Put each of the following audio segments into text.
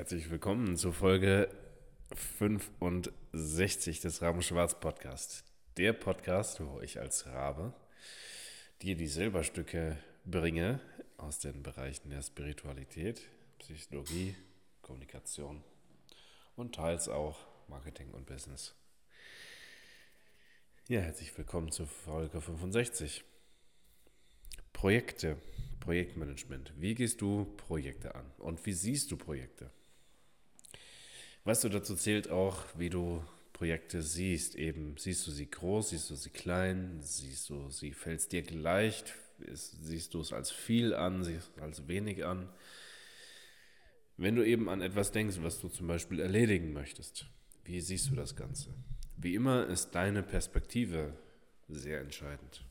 Herzlich willkommen zur Folge 65 des Raben Schwarz Podcast. Der Podcast, wo ich als Rabe dir die Silberstücke bringe aus den Bereichen der Spiritualität, Psychologie, Kommunikation und teils auch Marketing und Business. Ja, herzlich willkommen zur Folge 65. Projekte, Projektmanagement. Wie gehst du Projekte an und wie siehst du Projekte? Weißt du, dazu zählt auch, wie du Projekte siehst. Eben, siehst du sie groß, siehst du sie klein, siehst du sie, fällt es dir gleich, siehst du es als viel an, siehst du es als wenig an. Wenn du eben an etwas denkst, was du zum Beispiel erledigen möchtest, wie siehst du das Ganze? Wie immer ist deine Perspektive sehr entscheidend.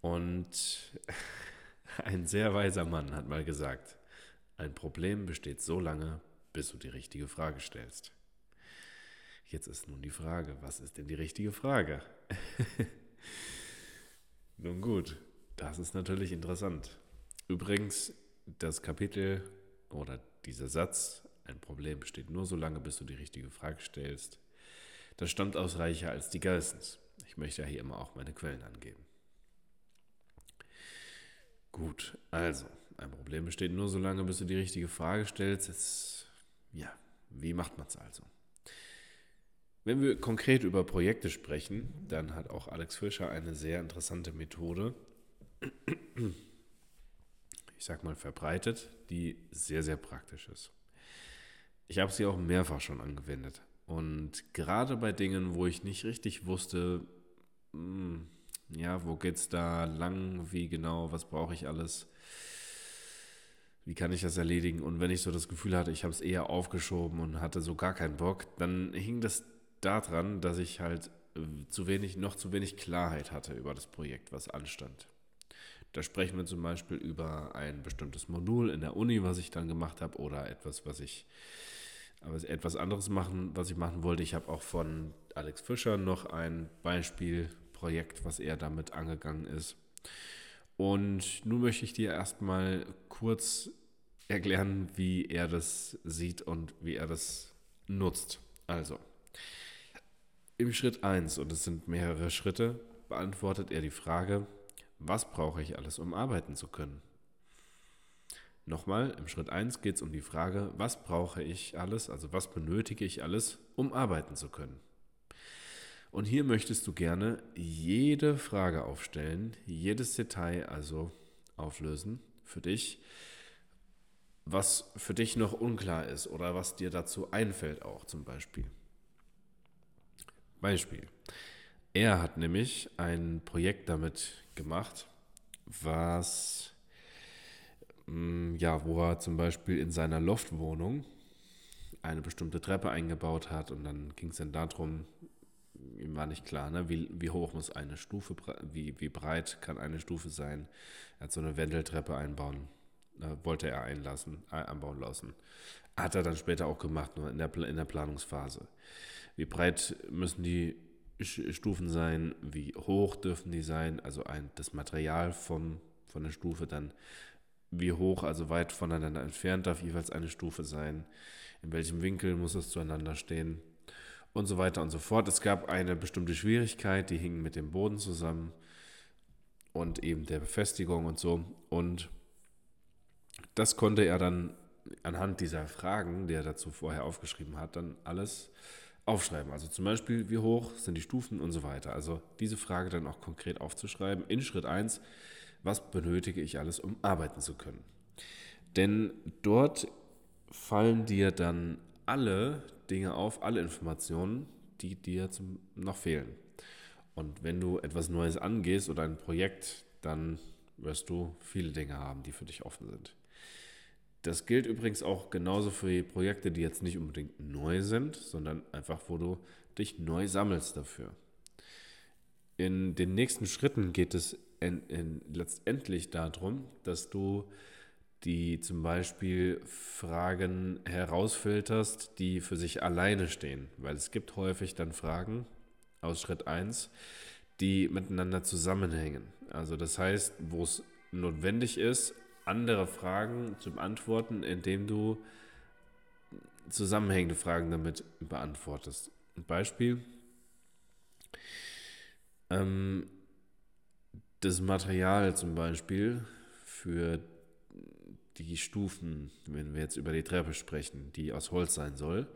Und ein sehr weiser Mann hat mal gesagt, ein Problem besteht so lange, bis du die richtige Frage stellst. Jetzt ist nun die Frage, was ist denn die richtige Frage? nun gut, das ist natürlich interessant. Übrigens, das Kapitel oder dieser Satz, ein Problem besteht nur so lange, bis du die richtige Frage stellst, das stammt aus Reicher als die Geissens. Ich möchte ja hier immer auch meine Quellen angeben. Gut, also, ein Problem besteht nur so lange, bis du die richtige Frage stellst. Jetzt, ja, wie macht man es also? Wenn wir konkret über Projekte sprechen, dann hat auch Alex Fischer eine sehr interessante Methode, ich sag mal verbreitet, die sehr, sehr praktisch ist. Ich habe sie auch mehrfach schon angewendet. Und gerade bei Dingen, wo ich nicht richtig wusste, hm, ja, wo geht's da lang, wie genau, was brauche ich alles, wie kann ich das erledigen? Und wenn ich so das Gefühl hatte, ich habe es eher aufgeschoben und hatte so gar keinen Bock, dann hing das daran, dass ich halt äh, zu wenig, noch zu wenig Klarheit hatte über das Projekt, was anstand. Da sprechen wir zum Beispiel über ein bestimmtes Modul in der Uni, was ich dann gemacht habe, oder etwas, was ich aber etwas anderes machen, was ich machen wollte. Ich habe auch von Alex Fischer noch ein Beispielprojekt, was er damit angegangen ist. Und nun möchte ich dir erstmal kurz erklären, wie er das sieht und wie er das nutzt. Also, im Schritt 1, und es sind mehrere Schritte, beantwortet er die Frage, was brauche ich alles, um arbeiten zu können? Nochmal, im Schritt 1 geht es um die Frage, was brauche ich alles, also was benötige ich alles, um arbeiten zu können? Und hier möchtest du gerne jede Frage aufstellen, jedes Detail also auflösen für dich, was für dich noch unklar ist oder was dir dazu einfällt auch zum Beispiel. Beispiel. Er hat nämlich ein Projekt damit gemacht, was, mm, ja, wo er zum Beispiel in seiner Loftwohnung eine bestimmte Treppe eingebaut hat und dann ging es dann darum, ihm war nicht klar, ne, wie, wie hoch muss eine Stufe, wie, wie breit kann eine Stufe sein. Er hat so eine Wendeltreppe einbauen, äh, wollte er einlassen, äh, anbauen lassen. Hat er dann später auch gemacht, nur in der, in der Planungsphase. Wie breit müssen die Stufen sein? Wie hoch dürfen die sein? Also ein, das Material vom, von der Stufe dann. Wie hoch, also weit voneinander entfernt darf jeweils eine Stufe sein? In welchem Winkel muss es zueinander stehen? Und so weiter und so fort. Es gab eine bestimmte Schwierigkeit, die hing mit dem Boden zusammen und eben der Befestigung und so. Und das konnte er dann anhand dieser Fragen, die er dazu vorher aufgeschrieben hat, dann alles aufschreiben. Also zum Beispiel, wie hoch sind die Stufen und so weiter. Also diese Frage dann auch konkret aufzuschreiben. In Schritt 1, was benötige ich alles, um arbeiten zu können? Denn dort fallen dir dann alle Dinge auf, alle Informationen, die dir zum, noch fehlen. Und wenn du etwas Neues angehst oder ein Projekt, dann wirst du viele Dinge haben, die für dich offen sind. Das gilt übrigens auch genauso für die Projekte, die jetzt nicht unbedingt neu sind, sondern einfach, wo du dich neu sammelst dafür. In den nächsten Schritten geht es in, in letztendlich darum, dass du die zum Beispiel Fragen herausfilterst, die für sich alleine stehen. Weil es gibt häufig dann Fragen aus Schritt 1, die miteinander zusammenhängen. Also das heißt, wo es notwendig ist, andere Fragen zu beantworten, indem du zusammenhängende Fragen damit beantwortest. Ein Beispiel. Ähm, das Material zum Beispiel für die Stufen, wenn wir jetzt über die Treppe sprechen, die aus Holz sein soll,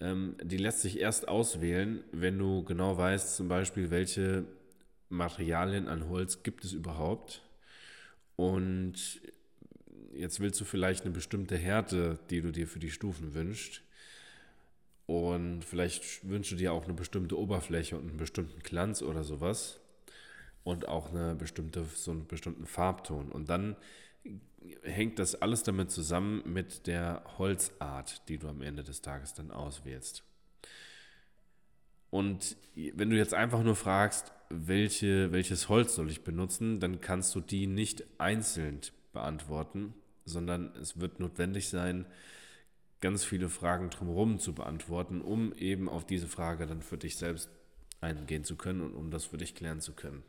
ähm, die lässt sich erst auswählen, wenn du genau weißt, zum Beispiel, welche Materialien an Holz gibt es überhaupt. Und jetzt willst du vielleicht eine bestimmte Härte, die du dir für die Stufen wünschst. Und vielleicht wünschst du dir auch eine bestimmte Oberfläche und einen bestimmten Glanz oder sowas. Und auch eine bestimmte, so einen bestimmten Farbton. Und dann hängt das alles damit zusammen mit der Holzart, die du am Ende des Tages dann auswählst. Und wenn du jetzt einfach nur fragst, welche, welches Holz soll ich benutzen, dann kannst du die nicht einzeln beantworten, sondern es wird notwendig sein, ganz viele Fragen drumherum zu beantworten, um eben auf diese Frage dann für dich selbst eingehen zu können und um das für dich klären zu können.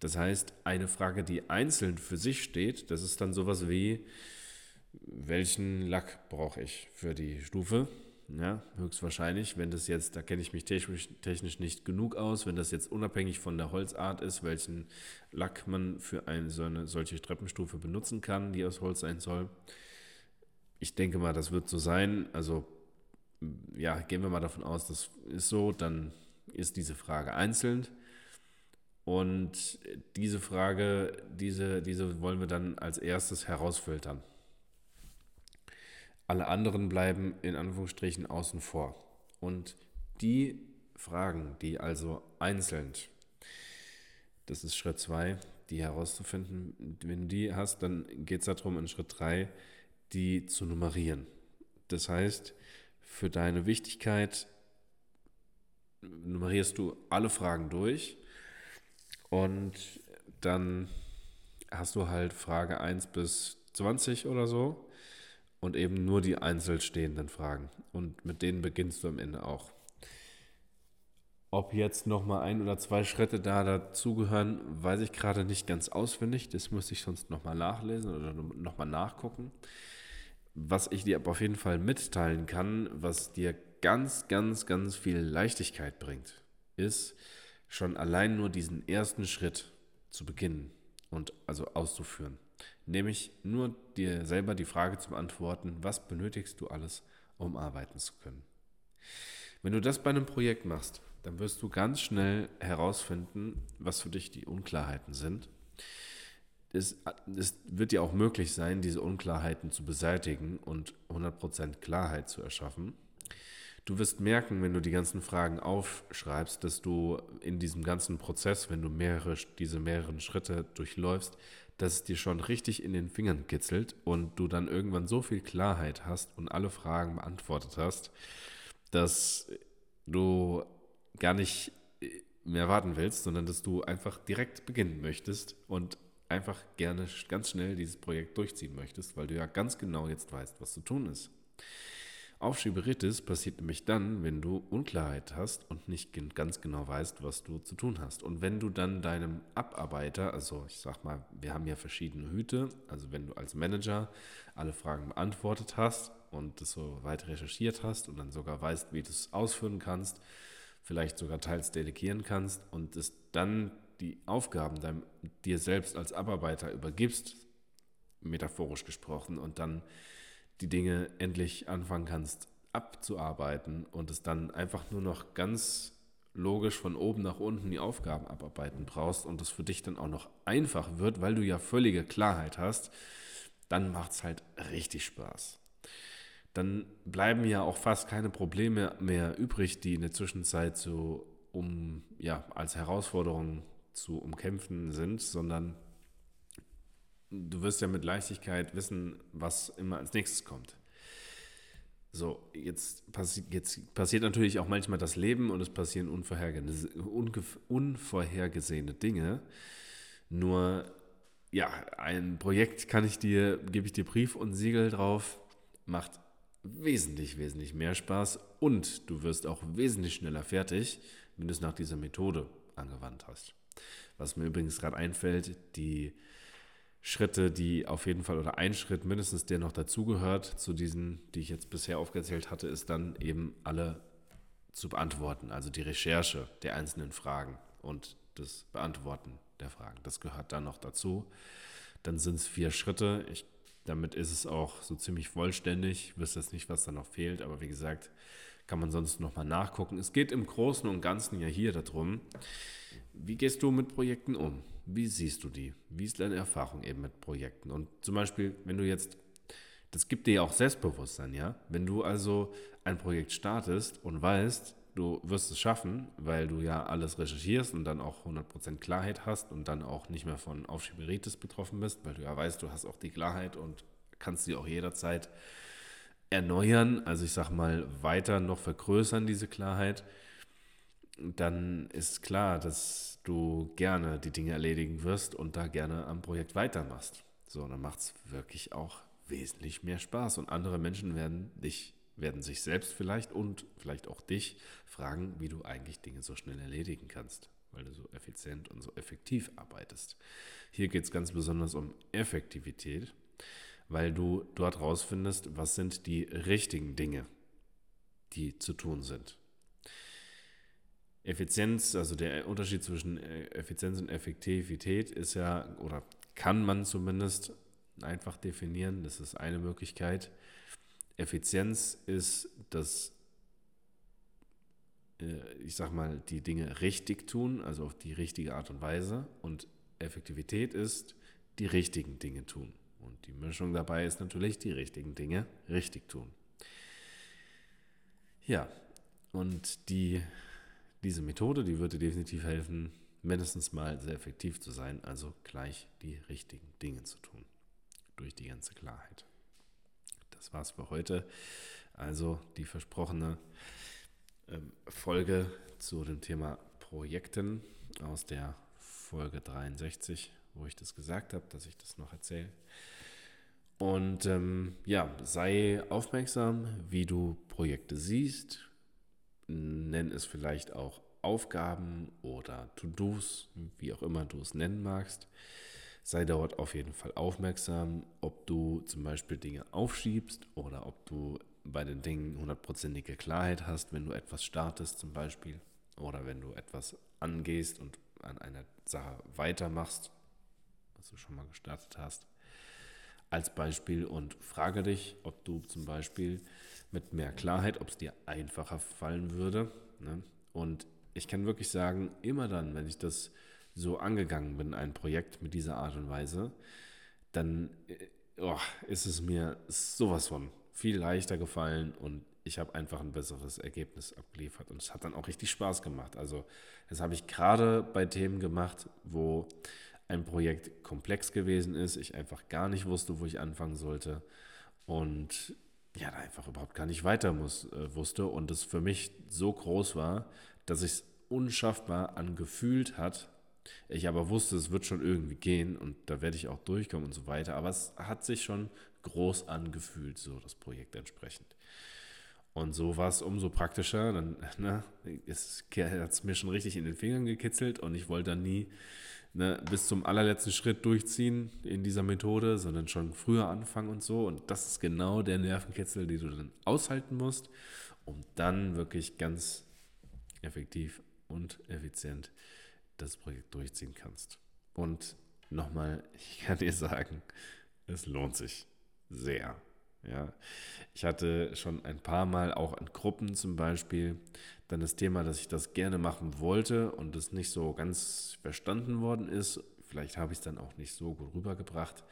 Das heißt, eine Frage, die einzeln für sich steht, das ist dann sowas wie, welchen Lack brauche ich für die Stufe? Ja, höchstwahrscheinlich, wenn das jetzt, da kenne ich mich technisch, technisch nicht genug aus, wenn das jetzt unabhängig von der Holzart ist, welchen Lack man für eine, so eine solche Treppenstufe benutzen kann, die aus Holz sein soll. Ich denke mal, das wird so sein. Also, ja, gehen wir mal davon aus, das ist so, dann ist diese Frage einzeln. Und diese Frage, diese, diese wollen wir dann als erstes herausfiltern. Alle anderen bleiben in Anführungsstrichen außen vor. Und die Fragen, die also einzeln, das ist Schritt 2, die herauszufinden, wenn du die hast, dann geht es darum, in Schritt 3 die zu nummerieren. Das heißt, für deine Wichtigkeit nummerierst du alle Fragen durch und dann hast du halt Frage 1 bis 20 oder so und eben nur die einzeln stehenden Fragen. Und mit denen beginnst du am Ende auch. Ob jetzt nochmal ein oder zwei Schritte da dazugehören, weiß ich gerade nicht ganz auswendig. Das muss ich sonst nochmal nachlesen oder nochmal nachgucken. Was ich dir aber auf jeden Fall mitteilen kann, was dir ganz, ganz, ganz viel Leichtigkeit bringt, ist, schon allein nur diesen ersten Schritt zu beginnen und also auszuführen. Nämlich nur dir selber die Frage zu beantworten, was benötigst du alles, um arbeiten zu können. Wenn du das bei einem Projekt machst, dann wirst du ganz schnell herausfinden, was für dich die Unklarheiten sind. Es, es wird dir auch möglich sein, diese Unklarheiten zu beseitigen und 100% Klarheit zu erschaffen. Du wirst merken, wenn du die ganzen Fragen aufschreibst, dass du in diesem ganzen Prozess, wenn du mehrere, diese mehreren Schritte durchläufst, dass es dir schon richtig in den Fingern kitzelt und du dann irgendwann so viel Klarheit hast und alle Fragen beantwortet hast, dass du gar nicht mehr warten willst, sondern dass du einfach direkt beginnen möchtest und einfach gerne ganz schnell dieses Projekt durchziehen möchtest, weil du ja ganz genau jetzt weißt, was zu tun ist. Aufschieberitis passiert nämlich dann, wenn du Unklarheit hast und nicht ganz genau weißt, was du zu tun hast. Und wenn du dann deinem Abarbeiter, also ich sag mal, wir haben ja verschiedene Hüte, also wenn du als Manager alle Fragen beantwortet hast und das so weit recherchiert hast und dann sogar weißt, wie du es ausführen kannst, vielleicht sogar teils delegieren kannst und es dann die Aufgaben deinem, dir selbst als Abarbeiter übergibst, metaphorisch gesprochen, und dann die Dinge endlich anfangen kannst abzuarbeiten und es dann einfach nur noch ganz logisch von oben nach unten die Aufgaben abarbeiten brauchst und es für dich dann auch noch einfach wird, weil du ja völlige Klarheit hast, dann macht es halt richtig Spaß. Dann bleiben ja auch fast keine Probleme mehr übrig, die in der Zwischenzeit so um, ja, als Herausforderung zu umkämpfen sind, sondern du wirst ja mit Leichtigkeit wissen, was immer als nächstes kommt. So, jetzt, passi jetzt passiert natürlich auch manchmal das Leben und es passieren unvorhergesehene Dinge. Nur, ja, ein Projekt kann ich dir, gebe ich dir Brief und Siegel drauf, macht wesentlich, wesentlich mehr Spaß und du wirst auch wesentlich schneller fertig, wenn du es nach dieser Methode angewandt hast. Was mir übrigens gerade einfällt, die Schritte, die auf jeden Fall oder ein Schritt mindestens, der noch dazugehört zu diesen, die ich jetzt bisher aufgezählt hatte, ist dann eben alle zu beantworten. Also die Recherche der einzelnen Fragen und das Beantworten der Fragen. Das gehört dann noch dazu. Dann sind es vier Schritte. Ich, damit ist es auch so ziemlich vollständig. Ich wüsste jetzt nicht, was da noch fehlt, aber wie gesagt, kann man sonst nochmal nachgucken. Es geht im Großen und Ganzen ja hier darum, wie gehst du mit Projekten um? Wie siehst du die? Wie ist deine Erfahrung eben mit Projekten? Und zum Beispiel, wenn du jetzt, das gibt dir ja auch Selbstbewusstsein, ja? Wenn du also ein Projekt startest und weißt, du wirst es schaffen, weil du ja alles recherchierst und dann auch 100% Klarheit hast und dann auch nicht mehr von Aufschieberitis betroffen bist, weil du ja weißt, du hast auch die Klarheit und kannst sie auch jederzeit erneuern, also ich sag mal weiter noch vergrößern, diese Klarheit, dann ist klar, dass du gerne die Dinge erledigen wirst und da gerne am Projekt weitermachst. So, dann macht es wirklich auch wesentlich mehr Spaß und andere Menschen werden dich, werden sich selbst vielleicht und vielleicht auch dich fragen, wie du eigentlich Dinge so schnell erledigen kannst, weil du so effizient und so effektiv arbeitest. Hier geht es ganz besonders um Effektivität, weil du dort rausfindest, was sind die richtigen Dinge, die zu tun sind. Effizienz, also der Unterschied zwischen äh, Effizienz und Effektivität ist ja, oder kann man zumindest einfach definieren, das ist eine Möglichkeit. Effizienz ist das, äh, ich sag mal, die Dinge richtig tun, also auf die richtige Art und Weise. Und Effektivität ist die richtigen Dinge tun. Und die Mischung dabei ist natürlich die richtigen Dinge richtig tun. Ja, und die diese Methode, die würde definitiv helfen, mindestens mal sehr effektiv zu sein, also gleich die richtigen Dinge zu tun. Durch die ganze Klarheit. Das war's für heute. Also die versprochene ähm, Folge zu dem Thema Projekten aus der Folge 63, wo ich das gesagt habe, dass ich das noch erzähle. Und ähm, ja, sei aufmerksam, wie du Projekte siehst, nenn es vielleicht auch Aufgaben oder To-Dos, wie auch immer du es nennen magst. Sei dort auf jeden Fall aufmerksam, ob du zum Beispiel Dinge aufschiebst oder ob du bei den Dingen hundertprozentige Klarheit hast, wenn du etwas startest zum Beispiel oder wenn du etwas angehst und an einer Sache weitermachst, was du schon mal gestartet hast. Als Beispiel und frage dich, ob du zum Beispiel mit mehr Klarheit, ob es dir einfacher fallen würde. Ne? Und ich kann wirklich sagen, immer dann, wenn ich das so angegangen bin, ein Projekt mit dieser Art und Weise, dann äh, oh, ist es mir sowas von viel leichter gefallen und ich habe einfach ein besseres Ergebnis abgeliefert und es hat dann auch richtig Spaß gemacht. Also das habe ich gerade bei Themen gemacht, wo ein Projekt komplex gewesen ist, ich einfach gar nicht wusste, wo ich anfangen sollte und ja, da einfach überhaupt gar nicht weiter muss, äh, wusste und es für mich so groß war, dass ich es unschaffbar angefühlt hat. Ich aber wusste, es wird schon irgendwie gehen und da werde ich auch durchkommen und so weiter. Aber es hat sich schon groß angefühlt, so das Projekt entsprechend. Und so war es umso praktischer. Dann ne, hat es mir schon richtig in den Fingern gekitzelt und ich wollte dann nie ne, bis zum allerletzten Schritt durchziehen in dieser Methode, sondern schon früher anfangen und so. Und das ist genau der Nervenkitzel, den du dann aushalten musst, um dann wirklich ganz effektiv und effizient das Projekt durchziehen kannst. Und nochmal, ich kann dir sagen, es lohnt sich sehr. Ja, ich hatte schon ein paar Mal auch in Gruppen zum Beispiel dann das Thema, dass ich das gerne machen wollte und es nicht so ganz verstanden worden ist. Vielleicht habe ich es dann auch nicht so gut rübergebracht.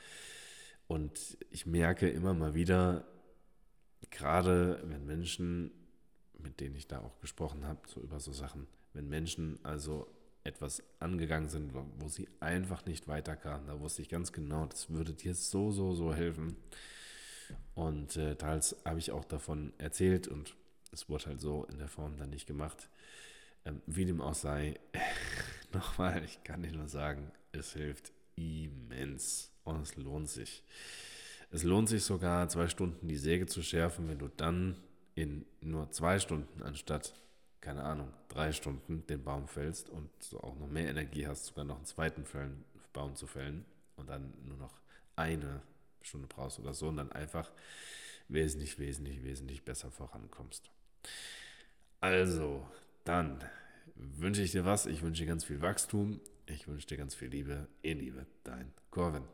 Und ich merke immer mal wieder, gerade wenn Menschen, mit denen ich da auch gesprochen habe, so über so Sachen, wenn Menschen also etwas angegangen sind, wo sie einfach nicht weiterkamen, da wusste ich ganz genau, das würde dir so, so, so helfen. Und äh, teils habe ich auch davon erzählt und es wurde halt so in der Form dann nicht gemacht. Ähm, wie dem auch sei, nochmal, ich kann dir nur sagen, es hilft immens und es lohnt sich. Es lohnt sich sogar, zwei Stunden die Säge zu schärfen, wenn du dann in nur zwei Stunden anstatt, keine Ahnung, drei Stunden den Baum fällst und so auch noch mehr Energie hast, sogar noch einen zweiten Baum zu fällen und dann nur noch eine Stunde brauchst oder so und dann einfach wesentlich, wesentlich, wesentlich besser vorankommst. Also, dann wünsche ich dir was. Ich wünsche dir ganz viel Wachstum. Ich wünsche dir ganz viel Liebe. In Liebe, dein Corvin.